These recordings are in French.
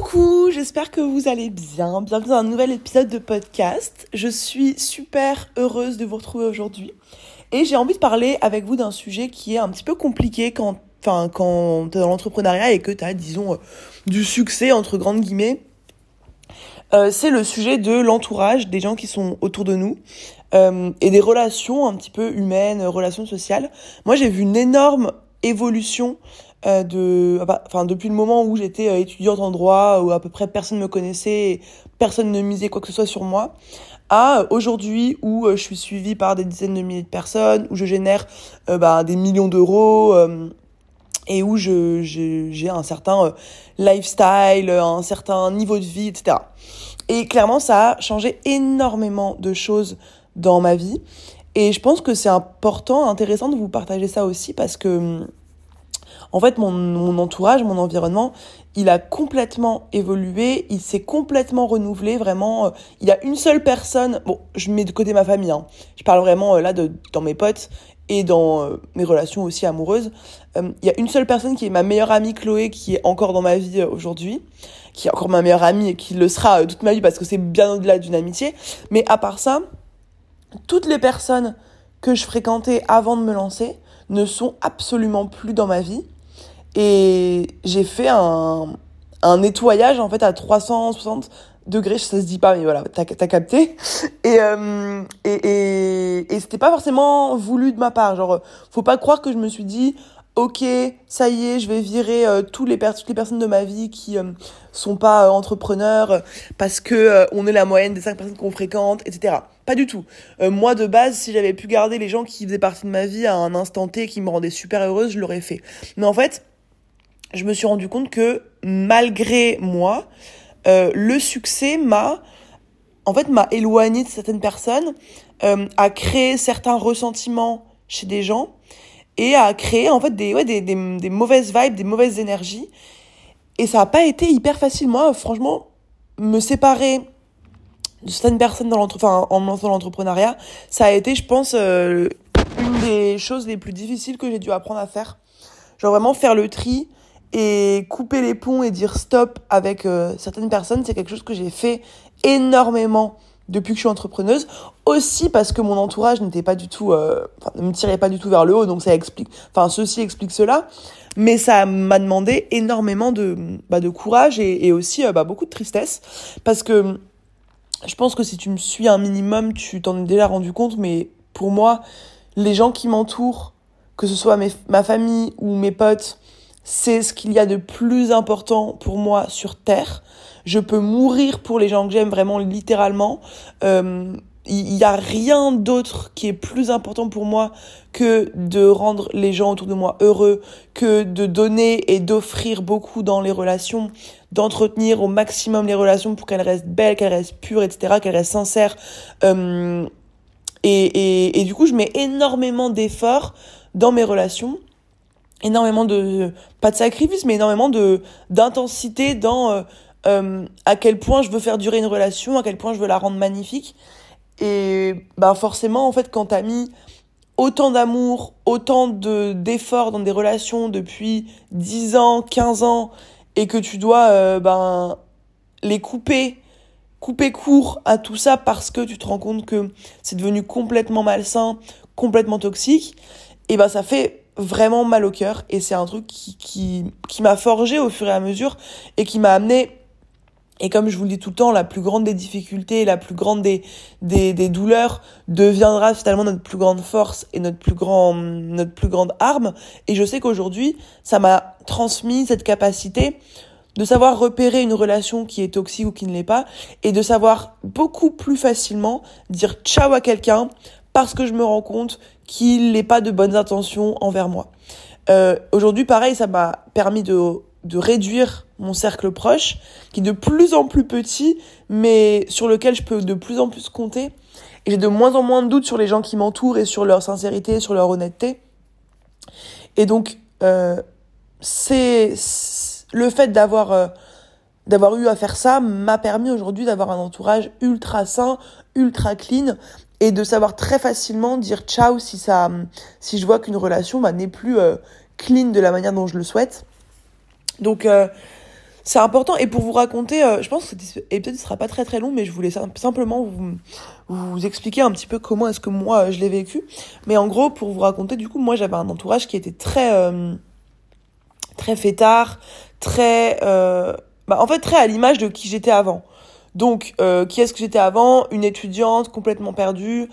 Coucou, j'espère que vous allez bien. Bienvenue dans un nouvel épisode de podcast. Je suis super heureuse de vous retrouver aujourd'hui. Et j'ai envie de parler avec vous d'un sujet qui est un petit peu compliqué quand, enfin, quand t'es dans l'entrepreneuriat et que t'as, disons, euh, du succès, entre grandes guillemets. Euh, c'est le sujet de l'entourage, des gens qui sont autour de nous. Euh, et des relations un petit peu humaines, relations sociales. Moi, j'ai vu une énorme évolution euh, de, enfin depuis le moment où j'étais euh, étudiante en droit, où à peu près personne me connaissait, personne ne misait quoi que ce soit sur moi, à aujourd'hui où euh, je suis suivie par des dizaines de milliers de personnes, où je génère bah, des millions d'euros et où je j'ai un certain lifestyle, un certain niveau de vie, etc. Et clairement, ça a changé énormément de choses dans ma vie. Et je pense que c'est important, intéressant de vous partager ça aussi parce que hum, en fait, mon, entourage, mon environnement, il a complètement évolué, il s'est complètement renouvelé, vraiment. Euh, il y a une seule personne, bon, je mets de côté ma famille, hein. je parle vraiment euh, là de, dans mes potes et dans euh, mes relations aussi amoureuses. Il y a une seule personne qui est ma meilleure amie Chloé, qui est encore dans ma vie aujourd'hui, qui est encore ma meilleure amie et qui le sera toute ma vie parce que c'est bien au-delà d'une amitié. Mais à part ça, toutes les personnes que je fréquentais avant de me lancer ne sont absolument plus dans ma vie. Et j'ai fait un, nettoyage en fait à 360 degrés, ça se dit pas, mais voilà, t'as as capté. Et, euh, et, et, et c'était pas forcément voulu de ma part. Genre, faut pas croire que je me suis dit, ok, ça y est, je vais virer euh, tous les toutes les personnes de ma vie qui euh, sont pas entrepreneurs parce que on est la moyenne des cinq personnes qu'on fréquente, etc. Pas du tout. moi, de base, si j'avais pu garder les gens qui faisaient partie de ma vie à un instant T qui me rendaient super heureuse, je l'aurais fait. Mais en fait, je me suis rendu compte que malgré moi, euh, le succès m'a en fait m'a éloigné de certaines personnes, euh, a créé certains ressentiments chez des gens et a créé en fait des ouais des, des, mauvaises vibes, des mauvaises énergies et ça a pas été hyper facile moi franchement me séparer de certaines personnes dans l'entreprenariat enfin, en dans l'entrepreneuriat, ça a été je pense euh, une des choses les plus difficiles que j'ai dû apprendre à faire. Genre vraiment faire le tri et couper les ponts et dire stop avec euh, certaines personnes, c'est quelque chose que j'ai fait énormément depuis que je suis entrepreneuse. Aussi parce que mon entourage n'était pas du tout, euh, ne me tirait pas du tout vers le haut, donc ça explique, enfin ceci explique cela. Mais ça m'a demandé énormément de, bah, de courage et, aussi euh, bah, beaucoup de tristesse parce que je pense que si tu me suis un minimum, tu t'en es déjà rendu compte. Mais pour moi, les gens qui m'entourent, que ce soit mes, ma famille ou mes potes, c'est ce qu'il y a de plus important pour moi sur Terre. Je peux mourir pour les gens que j'aime vraiment littéralement. Euh, il n'y a rien d'autre qui est plus important pour moi que de rendre les gens autour de moi heureux, que de donner et d'offrir beaucoup dans les relations, d'entretenir au maximum les relations pour qu'elles restent belles, qu'elles restent pures, etc., qu'elles restent sincères. Euh, et, et, et du coup, je mets énormément d'efforts dans mes relations énormément de pas de sacrifice mais énormément de d'intensité dans euh, euh, à quel point je veux faire durer une relation à quel point je veux la rendre magnifique. Et bah forcément en fait quand t'as mis autant d'amour autant de d'efforts dans des relations depuis 10 ans 15 ans et que tu dois euh, ben les couper couper court à tout ça parce que tu te rends compte que c'est devenu complètement malsain complètement toxique et ben ça fait vraiment mal au cœur et c'est un truc qui, qui, qui m'a forgé au fur et à mesure et qui m'a amené et comme je vous le dis tout le temps, la plus grande des difficultés, la plus grande des, des, des douleurs deviendra finalement notre plus grande force et notre plus, grand, notre plus grande arme. Et je sais qu'aujourd'hui, ça m'a transmis cette capacité de savoir repérer une relation qui est toxique ou qui ne l'est pas et de savoir beaucoup plus facilement dire ciao à quelqu'un parce que je me rends compte qu'il n'est pas de bonnes intentions envers moi. Euh, Aujourd'hui, pareil, ça m'a permis de, de réduire mon cercle proche, qui est de plus en plus petit, mais sur lequel je peux de plus en plus compter. Et j'ai de moins en moins de doutes sur les gens qui m'entourent et sur leur sincérité, sur leur honnêteté. Et donc, euh, c'est le fait d'avoir euh, d'avoir eu à faire ça m'a permis aujourd'hui d'avoir un entourage ultra sain, ultra clean et de savoir très facilement dire ciao si ça si je vois qu'une relation bah, n'est plus euh, clean de la manière dont je le souhaite donc euh, c'est important. Et pour vous raconter, euh, je pense que cet épisode sera pas très très long, mais je voulais simplement vous, vous expliquer un petit peu comment est-ce que moi je l'ai vécu. Mais en gros, pour vous raconter, du coup, moi j'avais un entourage qui était très euh, très fêtard, très euh, bah, en fait très à l'image de qui j'étais avant. Donc, euh, qui est-ce que j'étais avant? Une étudiante complètement perdue,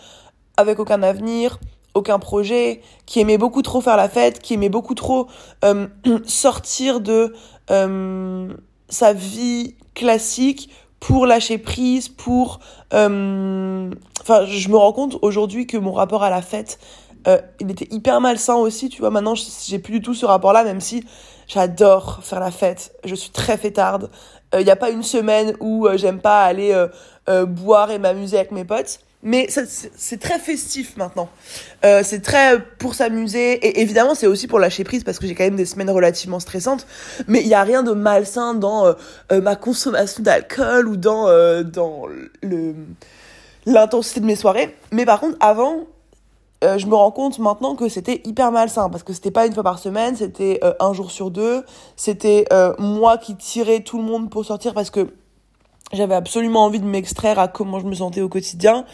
avec aucun avenir, aucun projet, qui aimait beaucoup trop faire la fête, qui aimait beaucoup trop euh, sortir de euh, sa vie classique pour lâcher prise, pour... Enfin, je me rends compte aujourd'hui que mon rapport à la fête, il était hyper malsain aussi, tu vois. Maintenant, j'ai plus du tout ce rapport-là, même si j'adore faire la fête. Je suis très fêtarde. Il n'y a pas une semaine où j'aime pas aller boire et m'amuser avec mes potes. Mais c'est très festif maintenant. Euh, c'est très pour s'amuser. Et évidemment, c'est aussi pour lâcher prise parce que j'ai quand même des semaines relativement stressantes. Mais il n'y a rien de malsain dans euh, euh, ma consommation d'alcool ou dans, euh, dans l'intensité de mes soirées. Mais par contre, avant, euh, je me rends compte maintenant que c'était hyper malsain parce que c'était pas une fois par semaine, c'était un jour sur deux. C'était moi qui tirais tout le monde pour sortir parce que j'avais absolument envie de m'extraire à comment je me sentais au quotidien.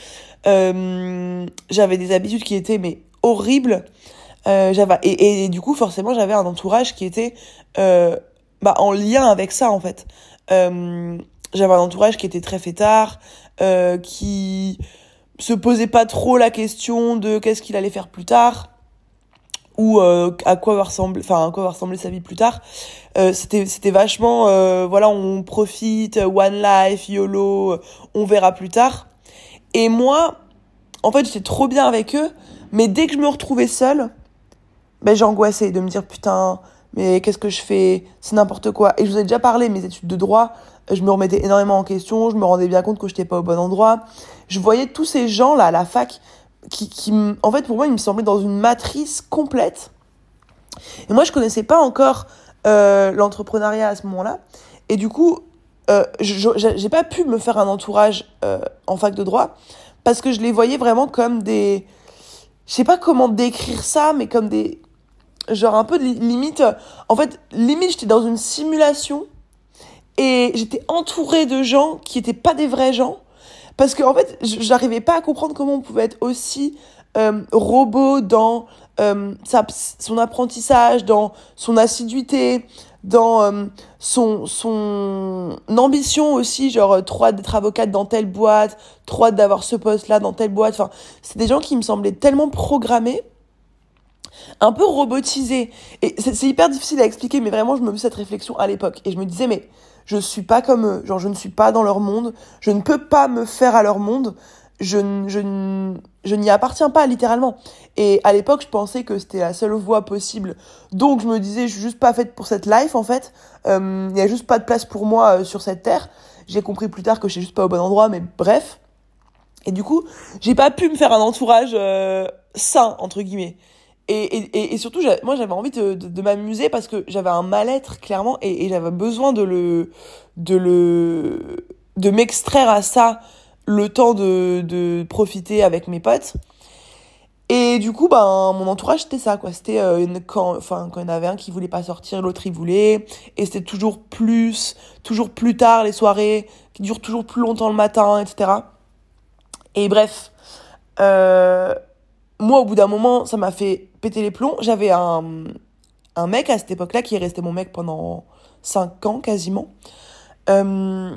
Euh, j'avais des habitudes qui étaient mais horribles. Euh, j'avais et, et, du coup forcément j'avais un entourage qui était euh, bah, en lien avec ça en fait. Euh, j'avais un entourage qui était très fêtard, euh, qui se posait pas trop la question de qu'est-ce qu'il allait faire plus tard ou euh, à quoi va ressembler enfin à quoi va ressembler sa vie plus tard. Euh, c'était c'était vachement euh, voilà on profite one life yolo on verra plus tard. Et moi en fait j'étais trop bien avec eux mais dès que je me retrouvais seule ben j'angoissais de me dire putain mais qu'est-ce que je fais? C'est n'importe quoi et je vous ai déjà parlé mes études de droit je me remettais énormément en question je me rendais bien compte que j'étais pas au bon endroit je voyais tous ces gens là à la fac qui, qui, en fait, pour moi, il me semblait dans une matrice complète. Et moi, je connaissais pas encore euh, l'entrepreneuriat à ce moment-là. Et du coup, euh, j'ai pas pu me faire un entourage euh, en fac de droit parce que je les voyais vraiment comme des. Je sais pas comment décrire ça, mais comme des. Genre un peu de limite. En fait, limite, j'étais dans une simulation et j'étais entourée de gens qui étaient pas des vrais gens parce que en fait, j'arrivais pas à comprendre comment on pouvait être aussi euh, robot dans euh, sa, son apprentissage, dans son assiduité, dans euh, son, son ambition aussi, genre trop d'être avocate dans telle boîte, trop d'avoir ce poste-là dans telle boîte. Enfin, c'est des gens qui me semblaient tellement programmés, un peu robotisés. Et c'est hyper difficile à expliquer, mais vraiment, je me faisais cette réflexion à l'époque. Et je me disais, mais je suis pas comme eux, genre je ne suis pas dans leur monde, je ne peux pas me faire à leur monde, je, je, je n'y appartiens pas littéralement. Et à l'époque, je pensais que c'était la seule voie possible. Donc je me disais, je suis juste pas faite pour cette life en fait. Il euh, n'y a juste pas de place pour moi euh, sur cette terre. J'ai compris plus tard que je suis juste pas au bon endroit, mais bref. Et du coup, j'ai pas pu me faire un entourage euh, sain entre guillemets. Et, et, et surtout, moi, j'avais envie de, de, m'amuser parce que j'avais un mal-être, clairement, et, j'avais besoin de le, de le, de m'extraire à ça le temps de, de profiter avec mes potes. Et du coup, ben, mon entourage, c'était ça, quoi. C'était euh, quand, enfin, quand il y en avait un qui voulait pas sortir, l'autre il voulait. Et c'était toujours plus, toujours plus tard les soirées, qui durent toujours plus longtemps le matin, etc. Et bref, euh, moi, au bout d'un moment, ça m'a fait péter les plombs. J'avais un, un mec à cette époque-là qui est resté mon mec pendant 5 ans quasiment. Euh,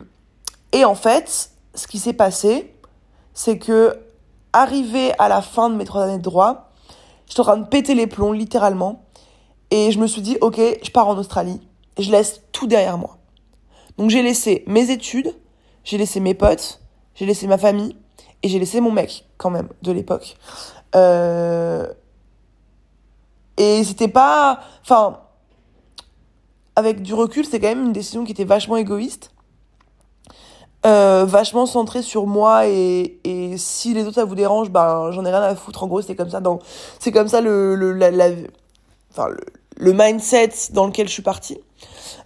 et en fait, ce qui s'est passé, c'est que, arrivé à la fin de mes trois années de droit, j'étais en train de péter les plombs, littéralement. Et je me suis dit, ok, je pars en Australie. Je laisse tout derrière moi. Donc j'ai laissé mes études, j'ai laissé mes potes, j'ai laissé ma famille, et j'ai laissé mon mec, quand même, de l'époque. Euh... Et c'était pas. Enfin. Avec du recul, c'est quand même une décision qui était vachement égoïste. Euh, vachement centrée sur moi et, et si les autres ça vous dérange, ben j'en ai rien à foutre. En gros, c'est comme ça dans. C'est comme ça le. le la, enfin, le mindset dans lequel je suis partie.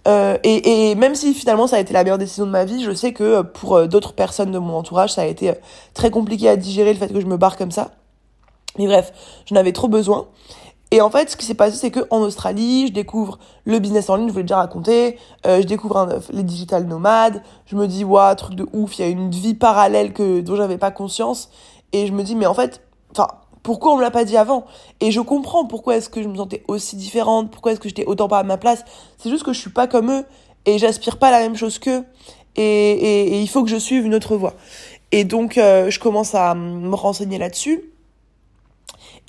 Euh, et, et, même si finalement ça a été la meilleure décision de ma vie, je sais que pour d'autres personnes de mon entourage, ça a été très compliqué à digérer le fait que je me barre comme ça. Mais bref, je n'avais trop besoin. Et en fait, ce qui s'est passé, c'est que en Australie, je découvre le business en ligne, je vous l'ai déjà raconté, euh, je découvre les digital nomades, je me dis, waouh, truc de ouf, il y a une vie parallèle que dont j'avais pas conscience, et je me dis, mais en fait, enfin, pourquoi on me l'a pas dit avant? Et je comprends pourquoi est-ce que je me sentais aussi différente, pourquoi est-ce que j'étais autant pas à ma place. C'est juste que je suis pas comme eux et j'aspire pas à la même chose qu'eux, et, et, il faut que je suive une autre voie. Et donc, euh, je commence à me renseigner là-dessus.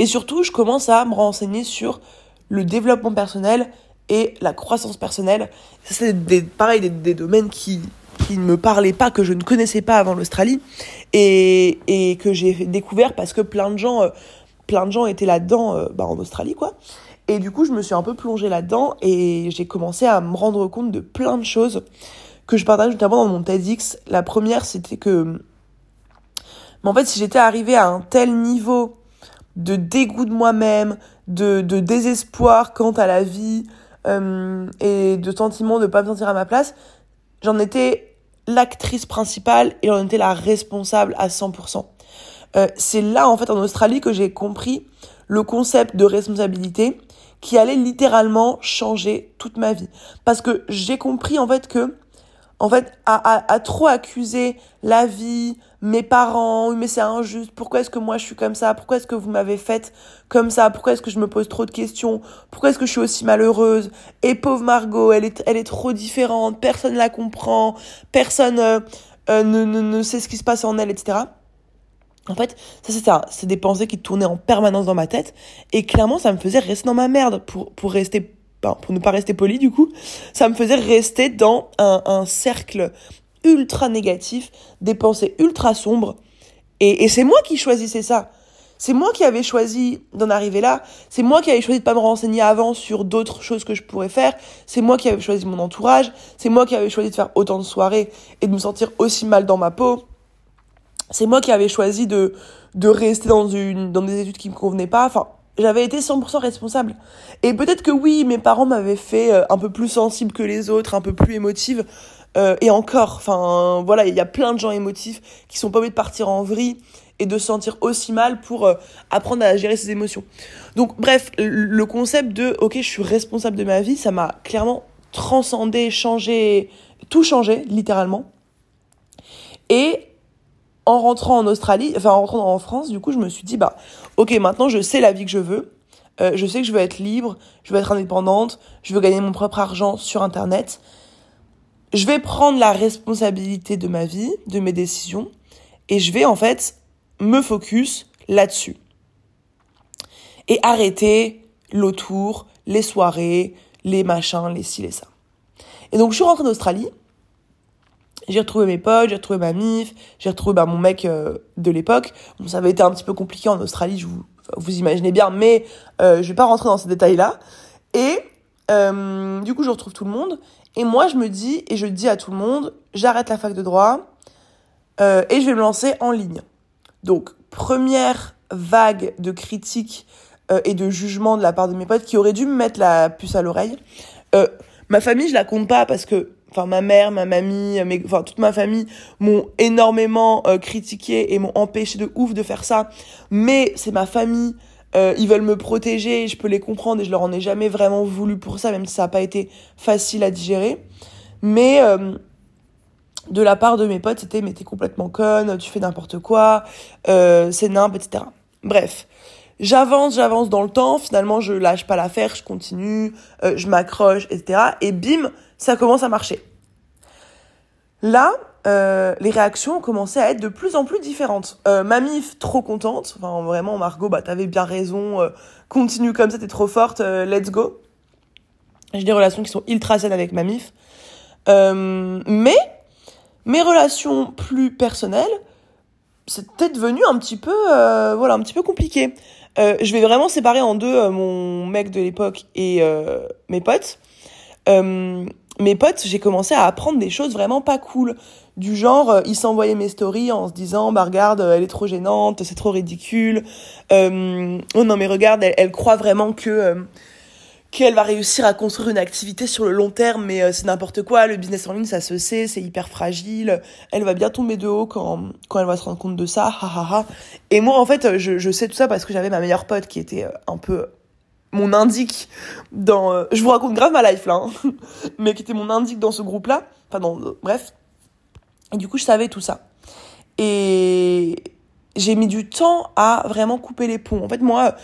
Et surtout, je commence à me renseigner sur le développement personnel et la croissance personnelle. C'est des, pareil, des, domaines qui, qui ne me parlaient pas, que je ne connaissais pas avant l'Australie, et, et que j'ai découvert parce que plein de gens, euh, plein de gens étaient là-dedans euh, bah, en Australie, quoi. Et du coup, je me suis un peu plongée là-dedans et j'ai commencé à me rendre compte de plein de choses que je partage notamment dans mon TEDx. La première, c'était que, mais en fait, si j'étais arrivée à un tel niveau de dégoût de moi-même, de, de, désespoir quant à la vie euh, et de sentiment de ne pas me sentir à ma place, j'en étais l'actrice principale et j'en étais la responsable à 100%. Euh, c'est là, en fait, en Australie, que j'ai compris le concept de responsabilité qui allait littéralement changer toute ma vie. Parce que j'ai compris, en fait, que en fait, à, à, trop accuser la vie, mes parents, mais c'est injuste, pourquoi est-ce que moi je suis comme ça, pourquoi est-ce que vous m'avez faite comme ça, pourquoi est-ce que je me pose trop de questions, pourquoi est-ce que je suis aussi malheureuse, et pauvre Margot, elle est, elle est trop différente, personne la comprend, personne euh, euh, ne, ne, ne sait ce qui se passe en elle, etc. En fait, ça c'est ça, c'est des pensées qui tournaient en permanence dans ma tête, et clairement ça me faisait rester dans ma merde. Pour, pour rester pour ne pas rester poli du coup, ça me faisait rester dans un, un cercle ultra négatif, des pensées ultra sombres. Et, et c'est moi qui choisissais ça. C'est moi qui avais choisi d'en arriver là. C'est moi qui avais choisi de pas me renseigner avant sur d'autres choses que je pourrais faire. C'est moi qui avais choisi mon entourage. C'est moi qui avais choisi de faire autant de soirées et de me sentir aussi mal dans ma peau. C'est moi qui avais choisi de, de rester dans une, dans des études qui me convenaient pas. Enfin, j'avais été 100% responsable. Et peut-être que oui, mes parents m'avaient fait euh, un peu plus sensible que les autres, un peu plus émotive. Euh, et encore, enfin voilà, il y a plein de gens émotifs qui sont pas obligés de partir en vrille et de se sentir aussi mal pour euh, apprendre à gérer ses émotions. Donc bref, le concept de ok, je suis responsable de ma vie, ça m'a clairement transcendé, changé, tout changé littéralement. Et en rentrant en Australie, enfin en rentrant en France, du coup, je me suis dit, bah, ok, maintenant je sais la vie que je veux, euh, je sais que je veux être libre, je veux être indépendante, je veux gagner mon propre argent sur Internet. Je vais prendre la responsabilité de ma vie, de mes décisions, et je vais en fait me focus là-dessus. Et arrêter l'autour, les soirées, les machins, les ci, les ça. Et donc je suis rentrée en Australie, j'ai retrouvé mes potes, j'ai retrouvé ma mif, j'ai retrouvé bah, mon mec euh, de l'époque. Bon, ça avait été un petit peu compliqué en Australie, je vous, vous imaginez bien, mais euh, je vais pas rentrer dans ces détails-là. Et euh, du coup, je retrouve tout le monde. Et moi, je me dis, et je dis à tout le monde, j'arrête la fac de droit euh, et je vais me lancer en ligne. Donc, première vague de critiques euh, et de jugements de la part de mes potes qui auraient dû me mettre la puce à l'oreille. Euh, ma famille, je la compte pas parce que enfin ma mère, ma mamie, enfin toute ma famille m'ont énormément critiqué et m'ont empêché de ouf de faire ça. Mais c'est ma famille, euh, ils veulent me protéger, je peux les comprendre et je leur en ai jamais vraiment voulu pour ça, même si ça n'a pas été facile à digérer. Mais euh, de la part de mes potes, c'était mais t'es complètement conne, tu fais n'importe quoi, c'est nimp, etc. Bref. J'avance, j'avance dans le temps, finalement je lâche pas l'affaire, je continue, je m'accroche, etc. Et bim, ça commence à marcher. Là, euh, les réactions commencé à être de plus en plus différentes. Euh, mamie, trop contente. Enfin, vraiment, Margot, bah, t'avais bien raison. Euh, continue comme ça, t'es trop forte. Let's go. J'ai des relations qui sont ultra saines avec Mamif. mais mes relations plus personnelles, c'était devenu un petit peu, voilà, un petit peu compliqué. je vais vraiment séparer en deux mon mec de l'époque et mes potes mes potes, j'ai commencé à apprendre des choses vraiment pas cool. Du genre, euh, ils s'envoyaient mes stories en se disant, bah regarde, elle est trop gênante, c'est trop ridicule. Euh, oh non mais regarde, elle, croit vraiment que euh, qu'elle va réussir à construire une activité sur le long terme, mais euh, c'est n'importe quoi. Le business en ligne, ça se sait, c'est hyper fragile. Elle va bien tomber de haut quand quand elle va se rendre compte de ça. Ha ha ha. Et moi, en fait, je, je sais tout ça parce que j'avais ma meilleure pote qui était un peu mon indique dans euh, je vous raconte grave ma life là hein, mais qui était mon indique dans ce groupe là enfin dans bref et du coup je savais tout ça. Et j'ai mis du temps à vraiment couper les ponts. En fait moi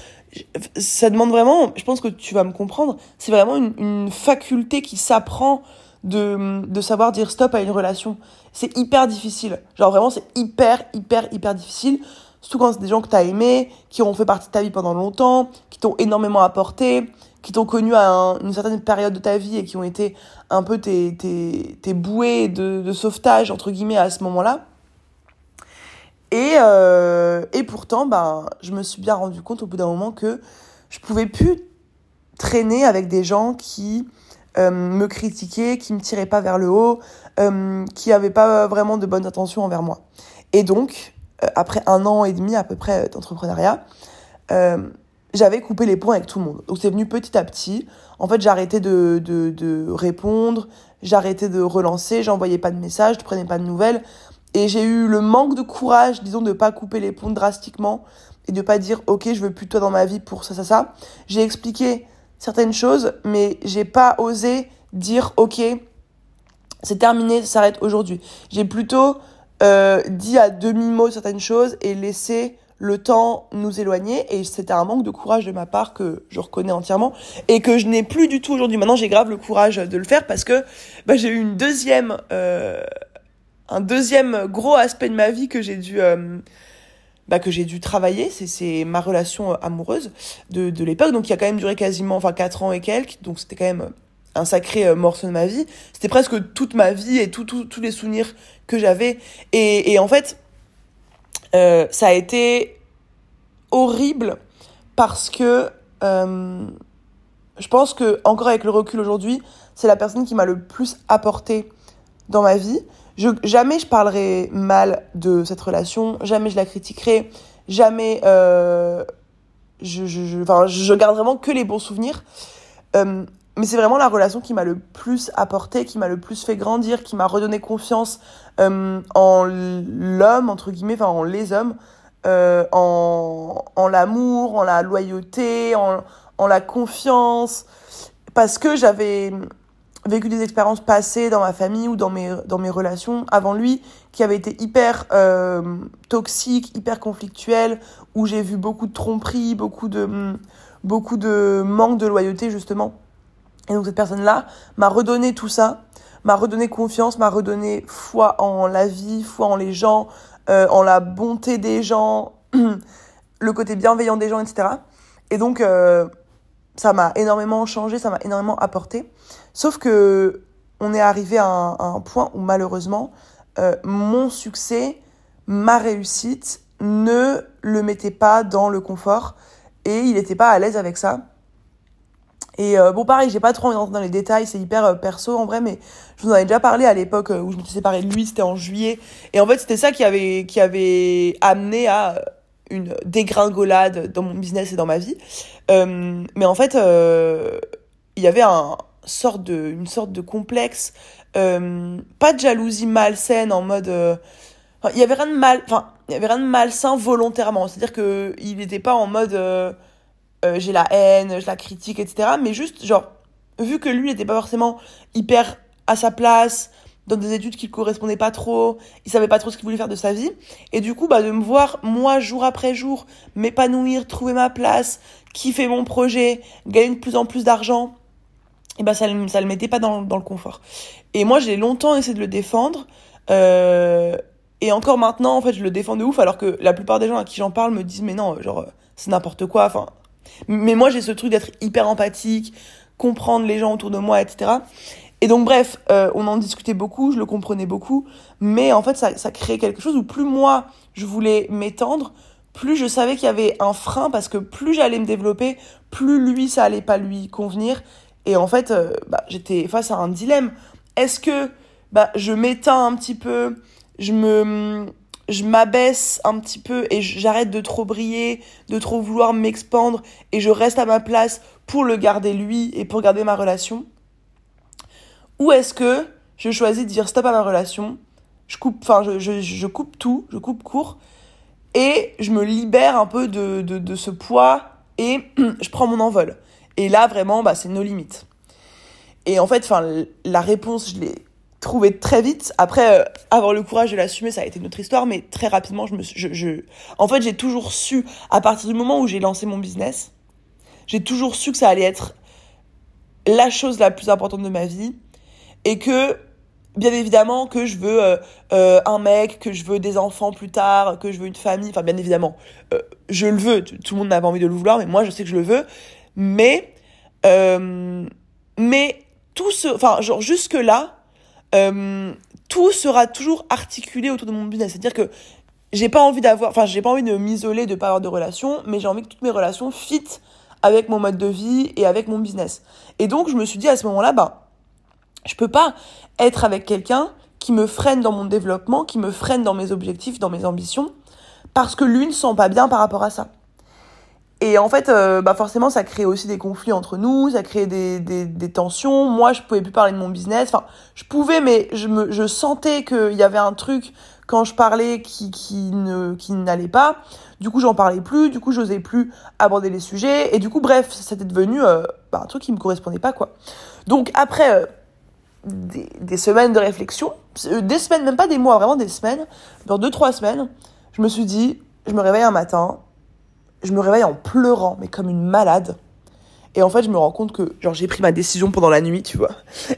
ça demande vraiment je pense que tu vas me comprendre c'est vraiment une, faculté qui s'apprend de, de savoir dire stop à une relation. C'est hyper difficile. Genre vraiment c'est hyper hyper hyper difficile. Surtout quand c'est des gens que tu as aimés, qui ont fait partie de ta vie pendant longtemps, qui t'ont énormément apporté, qui t'ont connu à une certaine période de ta vie et qui ont été un peu tes, tes, tes bouées de, sauvetage, entre guillemets, à ce moment-là. Et, euh, et pourtant, ben, je me suis bien rendu compte au bout d'un moment que je pouvais plus traîner avec des gens qui euh, me critiquaient, qui me tiraient pas vers le haut, euh, qui avaient pas vraiment de bonnes intentions envers moi. Et donc, après un an et demi à peu près d'entrepreneuriat, j'avais coupé les ponts avec tout le monde. Donc c'est venu petit à petit. En fait, j'arrêtais de, de, de répondre, j'arrêtais de relancer, j'envoyais pas de messages, je prenais pas de nouvelles. Et j'ai eu le manque de courage, disons, de pas couper les ponts drastiquement et de pas dire, ok, je veux plus toi dans ma vie pour ça, ça, ça. J'ai expliqué certaines choses, mais j'ai pas osé dire, ok, c'est terminé, ça s'arrête aujourd'hui. J'ai plutôt euh, dit à demi-mot certaines choses et laissé le temps nous éloigner et c'était un manque de courage de ma part que je reconnais entièrement et que je n'ai plus du tout aujourd'hui. Maintenant, j'ai grave le courage de le faire parce que bah, j'ai eu une deuxième, euh, un deuxième gros aspect de ma vie que j'ai dû, euh, bah, que j'ai dû travailler. C'est, ma relation amoureuse de, de l'époque, donc qui a quand même duré quasiment, enfin, quatre ans et quelques. Donc c'était quand même un sacré morceau de ma vie. C'était presque toute ma vie et tous les souvenirs que j'avais. Et, et, en fait, euh, ça a été horrible parce que euh, je pense que, encore avec le recul aujourd'hui, c'est la personne qui m'a le plus apporté dans ma vie. Jamais je parlerai mal de cette relation, jamais je la critiquerai, jamais euh, je, je, je, garde vraiment que les bons souvenirs. Mais c'est vraiment la relation qui m'a le plus apporté, qui m'a le plus fait grandir, qui m'a redonné confiance euh, en l'homme, entre guillemets, enfin en les hommes, euh, en, l'amour, en la loyauté, en, en la confiance, parce que j'avais vécu des expériences passées dans ma famille ou dans mes, dans mes relations avant lui qui avaient été hyper euh, toxiques, hyper conflictuelles, où j'ai vu beaucoup de tromperies, beaucoup de, beaucoup de manque de loyauté justement. Et donc cette personne-là m'a redonné tout ça, m'a redonné confiance, m'a redonné foi en la vie, foi en les gens, euh, en la bonté des gens, le côté bienveillant des gens, etc. Et donc euh, ça m'a énormément changé, ça m'a énormément apporté. Sauf que on est arrivé à un, point où malheureusement euh, mon succès, ma réussite ne le mettait pas dans le confort et il n'était pas à l'aise avec ça. Et euh, bon, pareil, j'ai pas trop envie d'entrer dans les détails, c'est hyper euh, perso en vrai, mais je vous en avais déjà parlé à l'époque euh, où je me suis séparée de lui, c'était en juillet. Et en fait, c'était ça qui avait, qui avait amené à une dégringolade dans mon business et dans ma vie. mais en fait, il y avait un sorte de, une sorte de complexe, pas de jalousie malsaine en mode. il y avait rien de mal, enfin, il y avait rien de malsain volontairement. C'est-à-dire que il n'était pas en mode euh, j'ai la haine, je la critique, etc. Mais juste, genre, vu que lui n'était pas forcément hyper à sa place, dans des études qui ne correspondaient pas trop, il savait pas trop ce qu'il voulait faire de sa vie. Et du coup, bah, de me voir, moi, jour après jour, m'épanouir, trouver ma place, kiffer mon projet, gagner de plus en plus d'argent, et bah, ça, ça le mettait pas dans, dans le confort. Et moi, j'ai longtemps essayé de le défendre, euh, et encore maintenant, en fait, je le défends de ouf, alors que la plupart des gens à qui j'en parle me disent, mais non, genre, c'est n'importe quoi, enfin, mais moi, j'ai ce truc d'être hyper empathique, comprendre les gens autour de moi, etc. Et donc, bref, euh, on en discutait beaucoup, je le comprenais beaucoup, mais en fait, ça, ça créait quelque chose où plus moi, je voulais m'étendre, plus je savais qu'il y avait un frein, parce que plus j'allais me développer, plus lui, ça allait pas lui convenir. Et en fait, euh, bah, j'étais face à un dilemme. Est-ce que bah, je m'éteins un petit peu, je me je m'abaisse un petit peu et j'arrête de trop briller, de trop vouloir m'expandre et je reste à ma place pour le garder lui et pour garder ma relation Ou est-ce que je choisis de dire stop à ma relation, je coupe, enfin je, je, coupe tout, je coupe court et je me libère un peu de, de, de ce poids et je prends mon envol. Et là, vraiment, bah, c'est nos limites. Et en fait, enfin, la réponse, je l'ai trouvée très vite. Après, euh, avoir le courage de l'assumer, ça a été notre histoire, mais très rapidement, je me suis, je, je... en fait, j'ai toujours su, à partir du moment où j'ai lancé mon business, j'ai toujours su que ça allait être la chose la plus importante de ma vie et que bien évidemment que je veux euh, euh, un mec, que je veux des enfants plus tard, que je veux une famille, enfin bien évidemment, je le veux, tout le monde n'a pas envie de le vouloir, mais moi je sais que je le veux, mais mais tout ce, enfin genre jusque là, tout sera toujours articulé autour de mon business, c'est-à-dire que j'ai pas envie d'avoir, enfin j'ai pas envie de m'isoler, de pas avoir de relations, mais j'ai envie que toutes mes relations fit avec mon mode de vie et avec mon business. Et donc, je me suis dit à ce moment-là, bah, je peux pas être avec quelqu'un qui me freine dans mon développement, qui me freine dans mes objectifs, dans mes ambitions, parce que lui ne sent pas bien par rapport à ça. Et en fait, euh, bah forcément, ça crée aussi des conflits entre nous, ça crée des, tensions. Moi, je pouvais plus parler de mon business. Enfin, je pouvais, mais je sentais qu'il y avait un truc quand je parlais qui, qui ne, qui n'allait pas. Du coup, j'en parlais plus. Du coup, j'osais plus aborder les sujets. Et du coup, bref, c'était devenu euh, bah, un truc qui me correspondait pas, quoi. Donc après euh, des, des, semaines de réflexion, des semaines, même pas des mois, vraiment des semaines, dans deux trois semaines, je me suis dit, je me réveille un matin je me réveille en pleurant, mais comme une malade. Et en fait, je me rends compte que, genre, j'ai pris ma décision pendant la nuit, tu vois.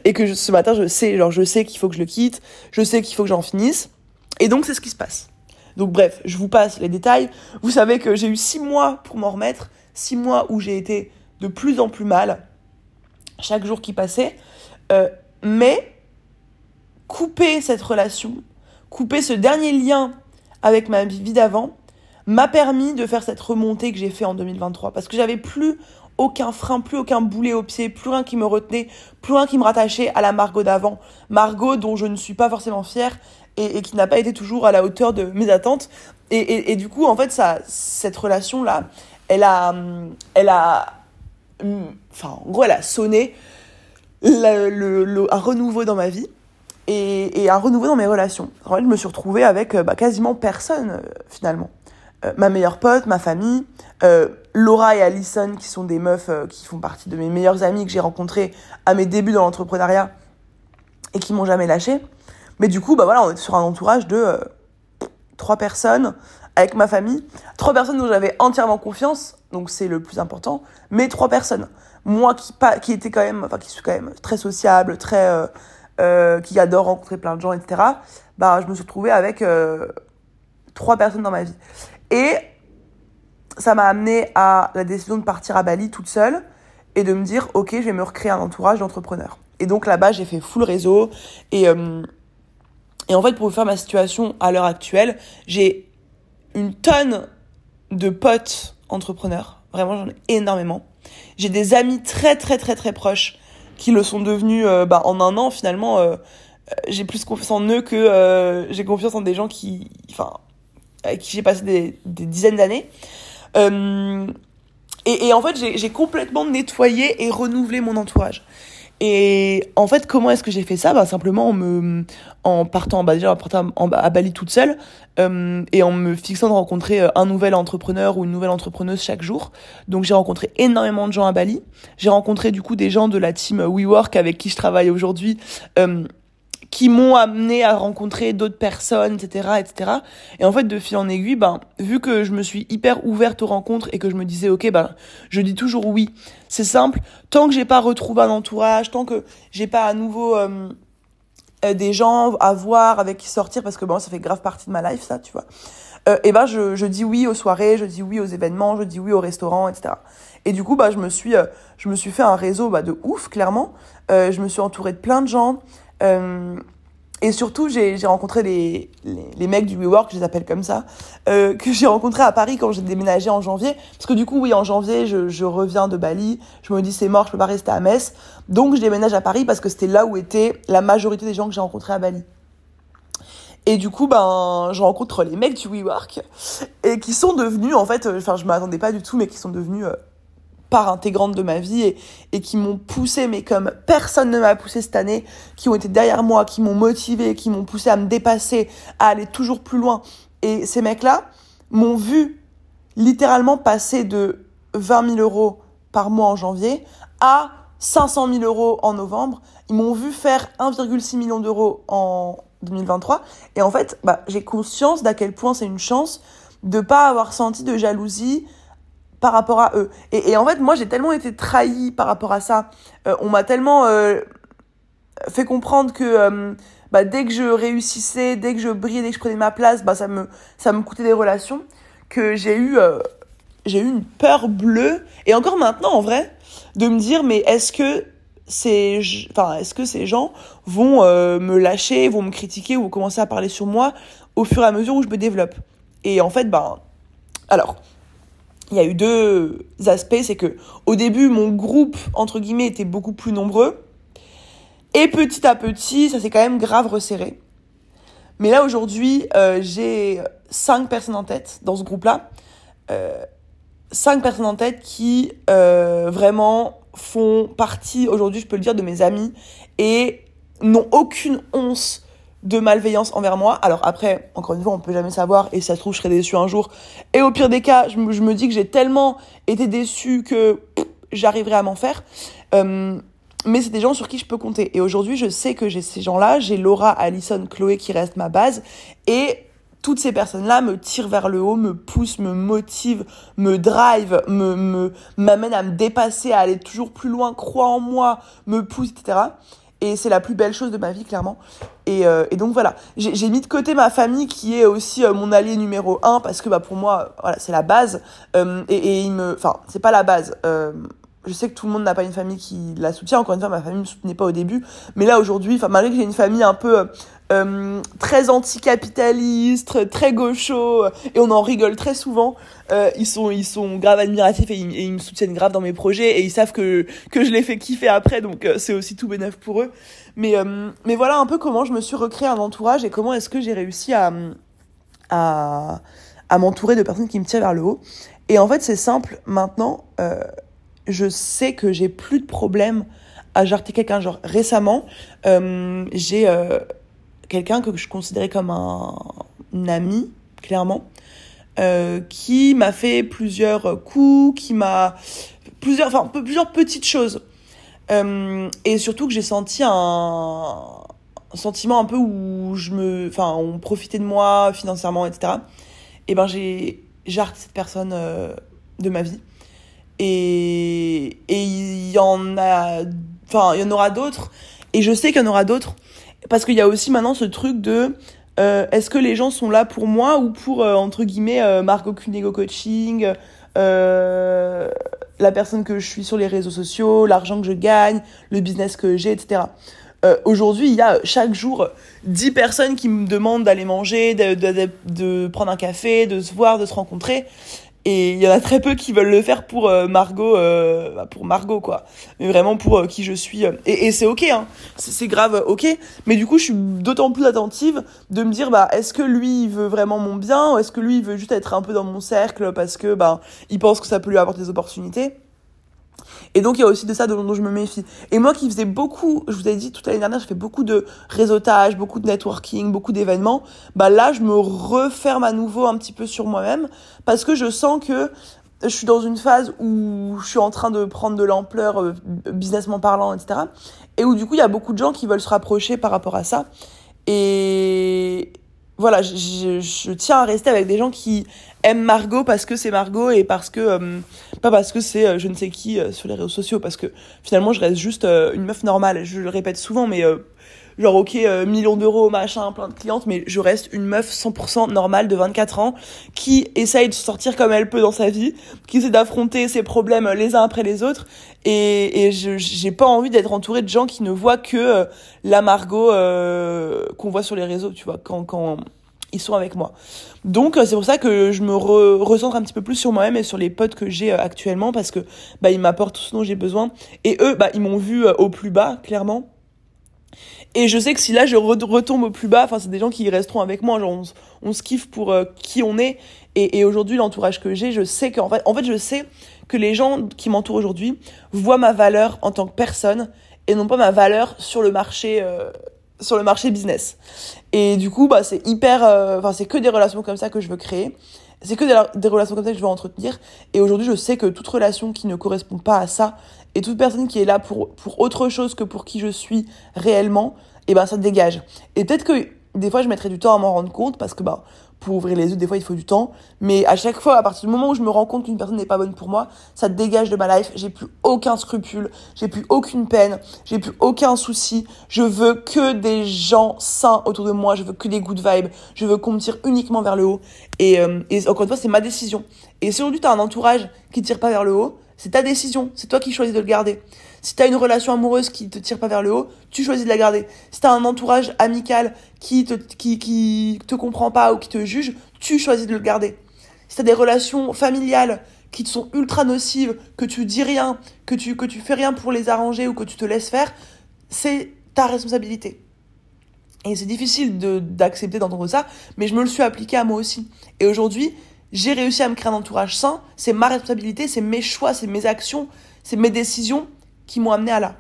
Et que ce matin, je sais, genre, je sais qu'il faut que je le quitte, je sais qu'il faut que j'en finisse. Et donc, c'est ce qui se passe. Donc, bref, je vous passe les détails. Vous savez que j'ai eu six mois pour m'en remettre. Six mois où j'ai été de plus en plus mal. Chaque jour qui passait. Euh, mais, couper cette relation, couper ce dernier lien avec ma vie d'avant, m'a permis de faire cette remontée que j'ai fait en 2023 parce que j'avais plus aucun frein, plus aucun boulet au pied, plus rien qui me retenait, plus rien qui me rattachait à la Margot d'avant. Margot dont je ne suis pas forcément fière et, qui n'a pas été toujours à la hauteur de mes attentes. Et, du coup, en fait, ça, cette relation-là, elle a, elle a, enfin, en gros, elle a sonné le, un renouveau dans ma vie. Et, un renouveau dans mes relations. En fait, je me suis retrouvée avec bah, quasiment personne, euh, finalement. Euh, ma meilleure pote, ma famille, euh, Laura et Alison qui sont des meufs euh, qui font partie de mes meilleures amies que j'ai rencontrées à mes débuts dans l'entrepreneuriat et qui m'ont jamais lâché. Mais du coup, bah voilà, on est sur un entourage de trois personnes avec ma famille, trois personnes dont j'avais entièrement confiance, donc c'est le plus important, mais trois personnes. Moi qui était quand même enfin qui suis quand même très sociable, très qui adore rencontrer plein de gens, etc. Bah je me suis retrouvée avec trois personnes dans ma vie. Et ça m'a amené à la décision de partir à Bali toute seule et de me dire, ok, je vais me recréer un entourage d'entrepreneurs. Et donc là-bas, j'ai fait full réseau. Et, euh, et en fait, pour vous faire ma situation à l'heure actuelle, j'ai une tonne de potes entrepreneurs. Vraiment, j'en ai énormément. J'ai des amis très, très, très, très proches qui le sont devenus euh, bah, en un an, finalement. Euh, j'ai plus confiance en eux que j'ai confiance en des gens qui... Enfin, avec qui j'ai passé des, dizaines d'années. Euh, et, en fait, j'ai complètement nettoyé et renouvelé mon entourage. Et en fait, comment est-ce que j'ai fait ça? Bah, Simplement en, me, en partant, bah, déjà en partant à Bali toute seule euh, et en me fixant de rencontrer euh, un nouvel entrepreneur ou une nouvelle entrepreneuse chaque jour. Donc j'ai rencontré énormément de gens à Bali. J'ai rencontré du coup des gens de la team WeWork avec qui je travaille aujourd'hui. Qui m'ont amené à rencontrer d'autres personnes, etc., etc. Et en fait, de fil en aiguille, ben, vu que je me suis hyper ouverte aux rencontres et que je me disais, ok, ben, je dis toujours oui. C'est simple. Tant que j'ai pas retrouvé un entourage, tant que j'ai pas à nouveau euh, euh, des gens à voir avec qui sortir, parce que ça fait grave partie de ma life, ça, tu vois. Euh, et ben, je, je dis oui aux soirées, je dis oui aux événements, je dis oui aux restaurants, etc. Et du coup, bah, je me suis, je me suis fait un réseau bah, de ouf, clairement. je me suis entourée de plein de gens. Euh, et surtout, j'ai rencontré les, les, mecs du WeWork, je les appelle comme ça, euh, que j'ai rencontré à Paris quand j'ai déménagé en janvier. Parce que du coup, oui, en janvier, je, je reviens de Bali. Je me dis, c'est mort, je peux pas rester à Metz. Donc, je déménage à Paris parce que c'était là où étaient la majorité des gens que j'ai rencontrés à Bali. Et du coup, ben, je rencontre les mecs du WeWork et qui sont devenus, en fait, enfin, je m'attendais pas du tout, mais qui sont devenus euh, part intégrante de ma vie et, qui m'ont poussé, mais comme personne ne m'a poussé cette année, qui ont été derrière moi, qui m'ont motivé, qui m'ont poussé à me dépasser, à aller toujours plus loin. Et ces mecs-là m'ont vu littéralement passer de 20 000 euros par mois en janvier à 500 000 euros en novembre. Ils m'ont vu faire 1,6 million d'euros en 2023. Et en fait, bah, j'ai conscience d'à quel point c'est une chance de pas avoir senti de jalousie par rapport à eux. Et, en fait, moi, j'ai tellement été trahie par rapport à ça. Euh, on m'a tellement euh, fait comprendre que euh, bah, dès que je réussissais, dès que je brillais, dès que je prenais ma place, bah, ça, me, ça me coûtait des relations, que j'ai eu, eu une peur bleue. Et encore maintenant, en vrai, de me dire, mais est-ce que ces, est-ce que ces gens vont me lâcher, vont me critiquer ou commencer à parler sur moi au fur et à mesure où je me développe? Et en fait, ben, alors, il y a eu deux aspects, c'est que au début mon groupe entre guillemets était beaucoup plus nombreux et petit à petit ça s'est quand même grave resserré. Mais là aujourd'hui euh, j'ai cinq personnes en tête dans ce groupe-là, euh, cinq personnes en tête qui euh, vraiment font partie aujourd'hui je peux le dire de mes amis et n'ont aucune once de malveillance envers moi. Alors après, encore une fois, on peut jamais savoir et ça se trouve je serai déçu un jour. Et au pire des cas, je me, dis que j'ai tellement été déçu que j'arriverai à m'en faire. Euh, mais c'est des gens sur qui je peux compter. Et aujourd'hui, je sais que j'ai ces gens-là. J'ai Laura, Alison, Chloé qui reste ma base. Et toutes ces personnes-là me tirent vers le haut, me poussent, me motivent, me drive, me, me, m'amènent à me dépasser, à aller toujours plus loin, croient en moi, me poussent, etc. Et c'est la plus belle chose de ma vie, clairement. Et, euh, et donc voilà, j'ai mis de côté ma famille qui est aussi euh, mon allié numéro un parce que bah, pour moi, voilà, c'est la base. Euh, et, et, il me, enfin, c'est pas la base. Euh, je sais que tout le monde n'a pas une famille qui la soutient. Encore une fois, ma famille me soutenait pas au début, mais là aujourd'hui, malgré que j'ai une famille un peu euh, très anticapitaliste, très gaucho, et on en rigole très souvent. Euh, ils sont ils sont grave admiratifs et ils, me soutiennent grave dans mes projets et ils savent que que je les fais kiffer après, donc euh, c'est aussi tout bénef pour eux. Mais euh, mais voilà un peu comment je me suis recréé un entourage et comment est-ce que j'ai réussi à à à m'entourer de personnes qui me tirent vers le haut. Et en fait, c'est simple. Maintenant, je sais que j'ai plus de problème à jarter quelqu'un. Genre récemment, j'ai quelqu'un que je considérais comme un, ami, clairement, euh, qui m'a fait plusieurs coups, qui m'a plusieurs, enfin plusieurs petites choses, euh, et surtout que j'ai senti un, sentiment un peu où je me, enfin on profitait de moi financièrement, etc. Et ben j'ai jarté cette personne euh, de ma vie, et il y en a, enfin il y en aura d'autres, et je sais qu'il y en aura d'autres parce qu'il y a aussi maintenant ce truc de euh, est-ce que les gens sont là pour moi ou pour, euh, entre guillemets, euh, Margot Cunego Coaching, euh, la personne que je suis sur les réseaux sociaux, l'argent que je gagne, le business que j'ai, etc. Aujourd'hui, il y a chaque jour 10 personnes qui me demandent d'aller manger, de, de, prendre un café, de se voir, de se rencontrer. Et il y en a très peu qui veulent le faire pour euh, Margot, euh, bah, pour Margot quoi. Mais vraiment pour euh, qui je suis. Et, et c'est ok, hein. C'est grave ok. Mais du coup, je suis d'autant plus attentive de me dire, bah, est-ce que lui veut vraiment mon bien, ou est-ce que lui veut juste être un peu dans mon cercle parce que bah, il pense que ça peut lui apporter des opportunités? Et donc il y a aussi de ça dont, je me méfie. Et moi qui faisais beaucoup, je vous ai dit toute l'année dernière, je fais beaucoup de réseautage, beaucoup de networking, beaucoup d'événements. Bah là, je me referme à nouveau un petit peu sur moi-même parce que je sens que je suis dans une phase où je suis en train de prendre de l'ampleur, euh, businessment parlant, etc. Et où du coup, il y a beaucoup de gens qui veulent se rapprocher par rapport à ça. Et, voilà, je, je, tiens à rester avec des gens qui aiment Margot parce que c'est Margot et parce que euh, pas parce que c'est euh, je ne sais qui euh, sur les réseaux sociaux parce que finalement je reste juste une meuf normale. Je le répète souvent, mais genre ok euh, millions d'euros machin plein de clientes mais je reste une meuf 100% normale de 24 ans qui essaye de sortir comme elle peut dans sa vie qui essaie d'affronter ses problèmes les uns après les autres et, et j'ai pas envie d'être entourée de gens qui ne voient que euh, la Margot euh, qu'on voit sur les réseaux tu vois quand quand ils sont avec moi. Donc c'est pour ça que je me recentre un petit peu plus sur moi-même et sur les potes que j'ai actuellement parce que bah ils m'apportent tout ce dont j'ai besoin et eux bah ils m'ont vu au plus bas clairement et je sais que si là je retombe au plus bas, enfin c'est des gens qui resteront avec moi, genre on, se kiffe pour euh, qui on est. Et, et aujourd'hui l'entourage que j'ai, je sais qu'en fait, en fait je sais que les gens qui m'entourent aujourd'hui voient ma valeur en tant que personne et non pas ma valeur sur le marché euh, sur le marché business. Et du coup bah c'est hyper, euh, enfin c'est que des relations comme ça que je veux créer. C'est que des, relations comme ça que je veux entretenir. Et aujourd'hui, je sais que toute relation qui ne correspond pas à ça, et toute personne qui est là pour, pour autre chose que pour qui je suis réellement, et eh ben ça dégage. Et peut-être que des fois, je mettrai du temps à m'en rendre compte parce que bah, pour ouvrir les yeux, des fois, il faut du temps. Mais à chaque fois, à partir du moment où je me rends compte qu'une personne n'est pas bonne pour moi, ça dégage de ma life. J'ai plus aucun scrupule, j'ai plus aucune peine, j'ai plus aucun souci. Je veux que des gens sains autour de moi, je veux que des good vibes, je veux qu'on me tire uniquement vers le haut. Et, euh, encore une fois, c'est ma décision. Et si aujourd'hui, tu as un entourage qui tire pas vers le haut, c'est ta décision, c'est toi qui choisis de le garder. Si tu as une relation amoureuse qui te tire pas vers le haut, tu choisis de la garder. Si tu as un entourage amical qui te, qui, qui te comprend pas ou qui te juge, tu choisis de le garder. Si tu as des relations familiales qui te sont ultra nocives, que tu dis rien, que tu, que tu fais rien pour les arranger ou que tu te laisses faire, c'est ta responsabilité. Et c'est difficile d'accepter d'entendre ça, mais je me le suis appliqué à moi aussi. Et aujourd'hui, j'ai réussi à me créer un entourage sain, c'est ma responsabilité, c'est mes choix, c'est mes actions, c'est mes décisions qui m'ont amené à là.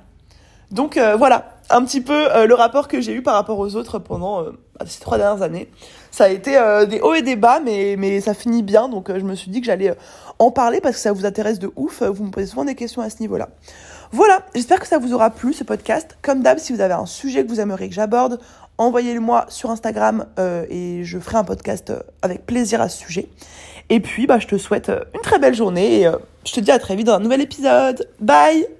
Donc euh, voilà, un petit peu euh, le rapport que j'ai eu par rapport aux autres pendant euh, ces trois dernières années. Ça a été des hauts et des bas, mais, mais ça finit bien, donc je me suis dit que j'allais en parler parce que ça vous intéresse de ouf. Vous me posez souvent des questions à ce niveau-là. Voilà, j'espère que ça vous aura plu ce podcast. Comme d'hab, si vous avez un sujet que vous aimeriez que j'aborde, envoyez-le-moi sur Instagram et je ferai un podcast avec plaisir à ce sujet. Et puis, bah, je te souhaite une très belle journée et je te dis à très vite dans un nouvel épisode. Bye